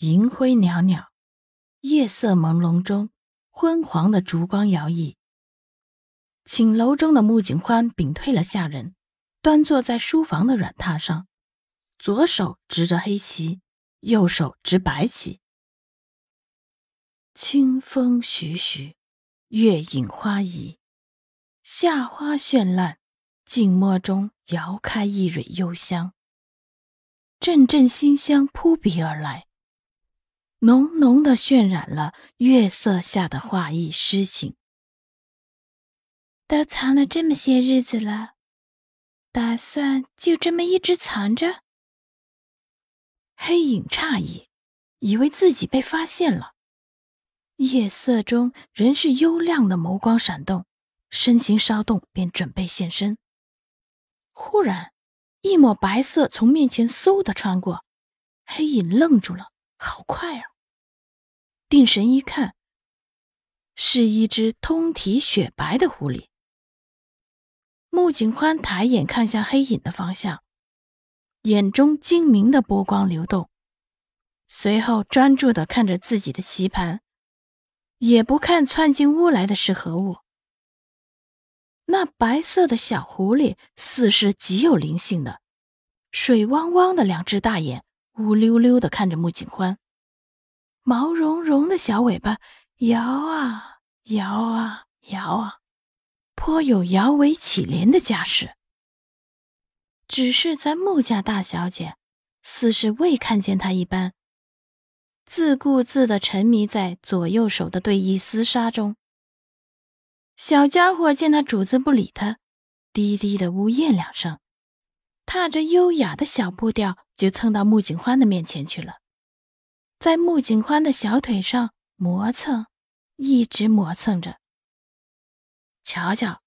银辉袅袅，夜色朦胧中，昏黄的烛光摇曳。寝楼中的穆景欢屏退了下人，端坐在书房的软榻上，左手执着黑棋，右手执白棋。清风徐徐，月影花移，夏花绚烂，静默中摇开一蕊幽香。阵阵馨香扑鼻而来，浓浓的渲染了月色下的画意诗情。都藏了这么些日子了，打算就这么一直藏着？黑影诧异，以为自己被发现了。夜色中仍是幽亮的眸光闪动，身形稍动便准备现身。忽然。一抹白色从面前嗖的穿过，黑影愣住了，好快啊！定神一看，是一只通体雪白的狐狸。穆景欢抬眼看向黑影的方向，眼中精明的波光流动，随后专注的看着自己的棋盘，也不看窜进屋来的是何物。那白色的小狐狸似是极有灵性的，水汪汪的两只大眼乌溜溜的看着穆景欢，毛茸茸的小尾巴摇啊摇啊摇啊，颇有摇尾乞怜的架势。只是在穆家大小姐似是未看见他一般，自顾自的沉迷在左右手的对弈厮杀中。小家伙见他主子不理他，低低的呜咽两声，踏着优雅的小步调就蹭到穆景欢的面前去了，在穆景欢的小腿上磨蹭，一直磨蹭着。瞧瞧，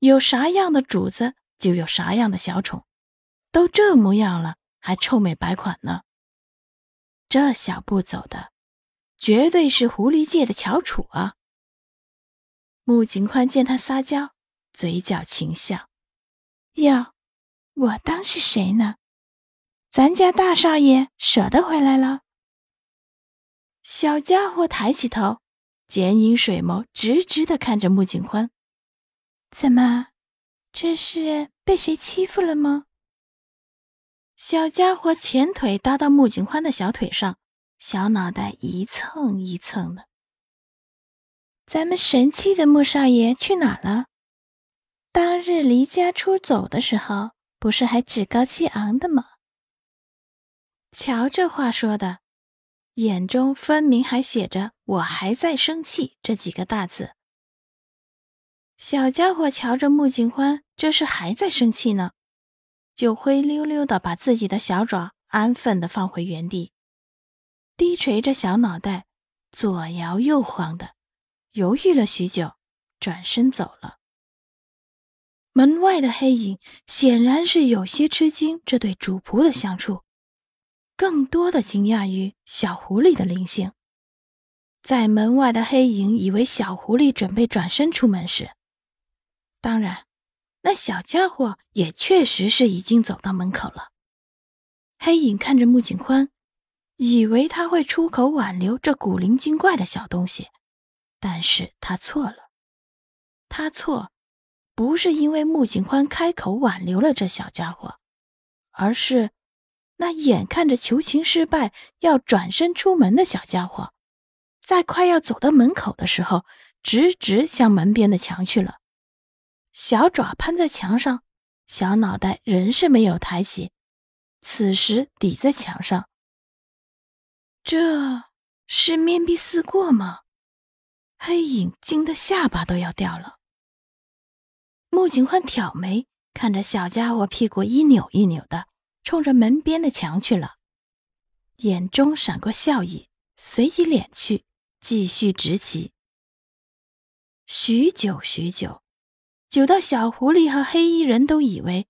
有啥样的主子就有啥样的小宠，都这模样了，还臭美白款呢。这小步走的，绝对是狐狸界的翘楚啊！穆景欢见他撒娇，嘴角轻笑：“哟，我当是谁呢？咱家大少爷舍得回来了。”小家伙抬起头，剪影水眸直直的看着穆景欢：“怎么，这是被谁欺负了吗？”小家伙前腿搭到穆景欢的小腿上，小脑袋一蹭一蹭的。咱们神气的穆少爷去哪了？当日离家出走的时候，不是还趾高气昂的吗？瞧这话说的，眼中分明还写着“我还在生气”这几个大字。小家伙瞧着穆景欢，这是还在生气呢，就灰溜溜的把自己的小爪安分的放回原地，低垂着小脑袋，左摇右晃的。犹豫了许久，转身走了。门外的黑影显然是有些吃惊这对主仆的相处，更多的惊讶于小狐狸的灵性。在门外的黑影以为小狐狸准备转身出门时，当然，那小家伙也确实是已经走到门口了。黑影看着穆景宽，以为他会出口挽留这古灵精怪的小东西。但是他错了，他错，不是因为穆景欢开口挽留了这小家伙，而是那眼看着求情失败要转身出门的小家伙，在快要走到门口的时候，直直向门边的墙去了，小爪攀在墙上，小脑袋仍是没有抬起，此时抵在墙上，这是面壁思过吗？黑影惊得下巴都要掉了。穆景欢挑眉，看着小家伙屁股一扭一扭的，冲着门边的墙去了，眼中闪过笑意，随即敛去，继续执棋。许久许久，久到小狐狸和黑衣人都以为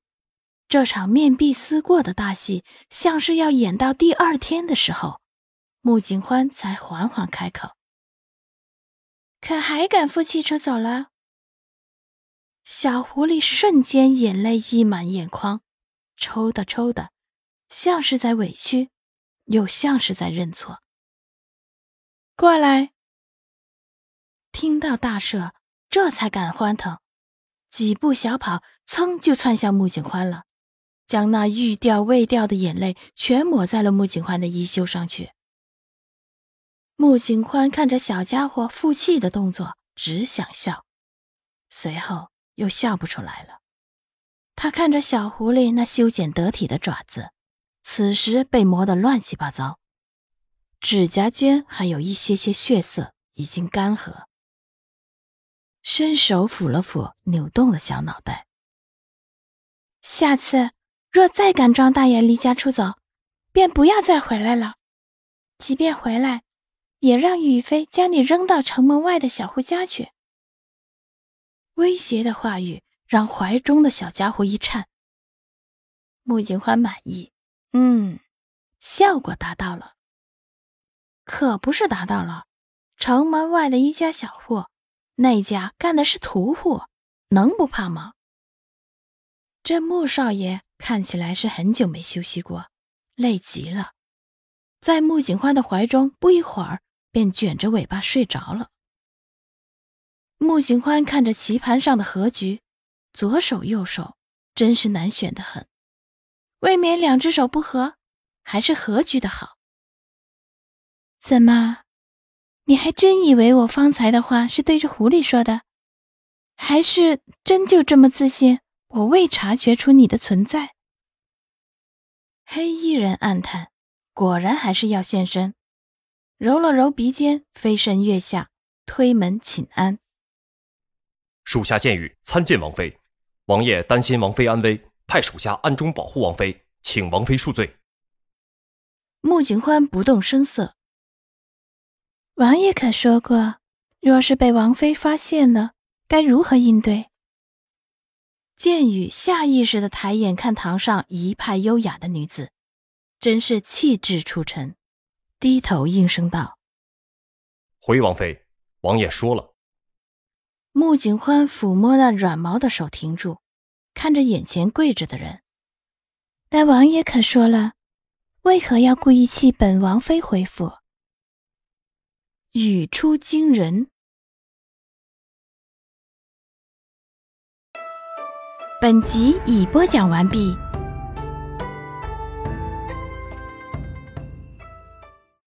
这场面壁思过的大戏像是要演到第二天的时候，穆景欢才缓缓开口：“可还敢负气出走了？”小狐狸瞬间眼泪溢满眼眶，抽的抽的，像是在委屈，又像是在认错。过来。听到大赦，这才敢欢腾，几步小跑，噌就窜向穆景欢了，将那欲掉未掉的眼泪全抹在了穆景欢的衣袖上去。穆景欢看着小家伙负气的动作，只想笑，随后又笑不出来了。他看着小狐狸那修剪得体的爪子，此时被磨得乱七八糟，指甲间还有一些些血色，已经干涸。伸手抚了抚扭动的小脑袋。下次若再敢装大爷离家出走，便不要再回来了。即便回来，也让雨飞将你扔到城门外的小户家去。威胁的话语让怀中的小家伙一颤。穆景欢满意，嗯，效果达到了。可不是达到了，城门外的一家小户。那家干的是屠户，能不怕吗？这穆少爷看起来是很久没休息过，累极了，在穆景欢的怀中，不一会儿便卷着尾巴睡着了。穆景欢看着棋盘上的和局，左手右手真是难选的很，未免两只手不和，还是和局的好。怎么？你还真以为我方才的话是对着狐狸说的，还是真就这么自信？我未察觉出你的存在。黑衣人暗叹，果然还是要现身，揉了揉鼻尖，飞身跃下，推门请安。属下见雨参见王妃，王爷担心王妃安危，派属下暗中保护王妃，请王妃恕罪。穆景欢不动声色。王爷可说过，若是被王妃发现了，该如何应对？剑雨下意识的抬眼看堂上一派优雅的女子，真是气质出尘，低头应声道：“回王妃，王爷说了。”穆景欢抚摸那软毛的手停住，看着眼前跪着的人。但王爷可说了，为何要故意气本王妃回府？语出惊人。本集已播讲完毕。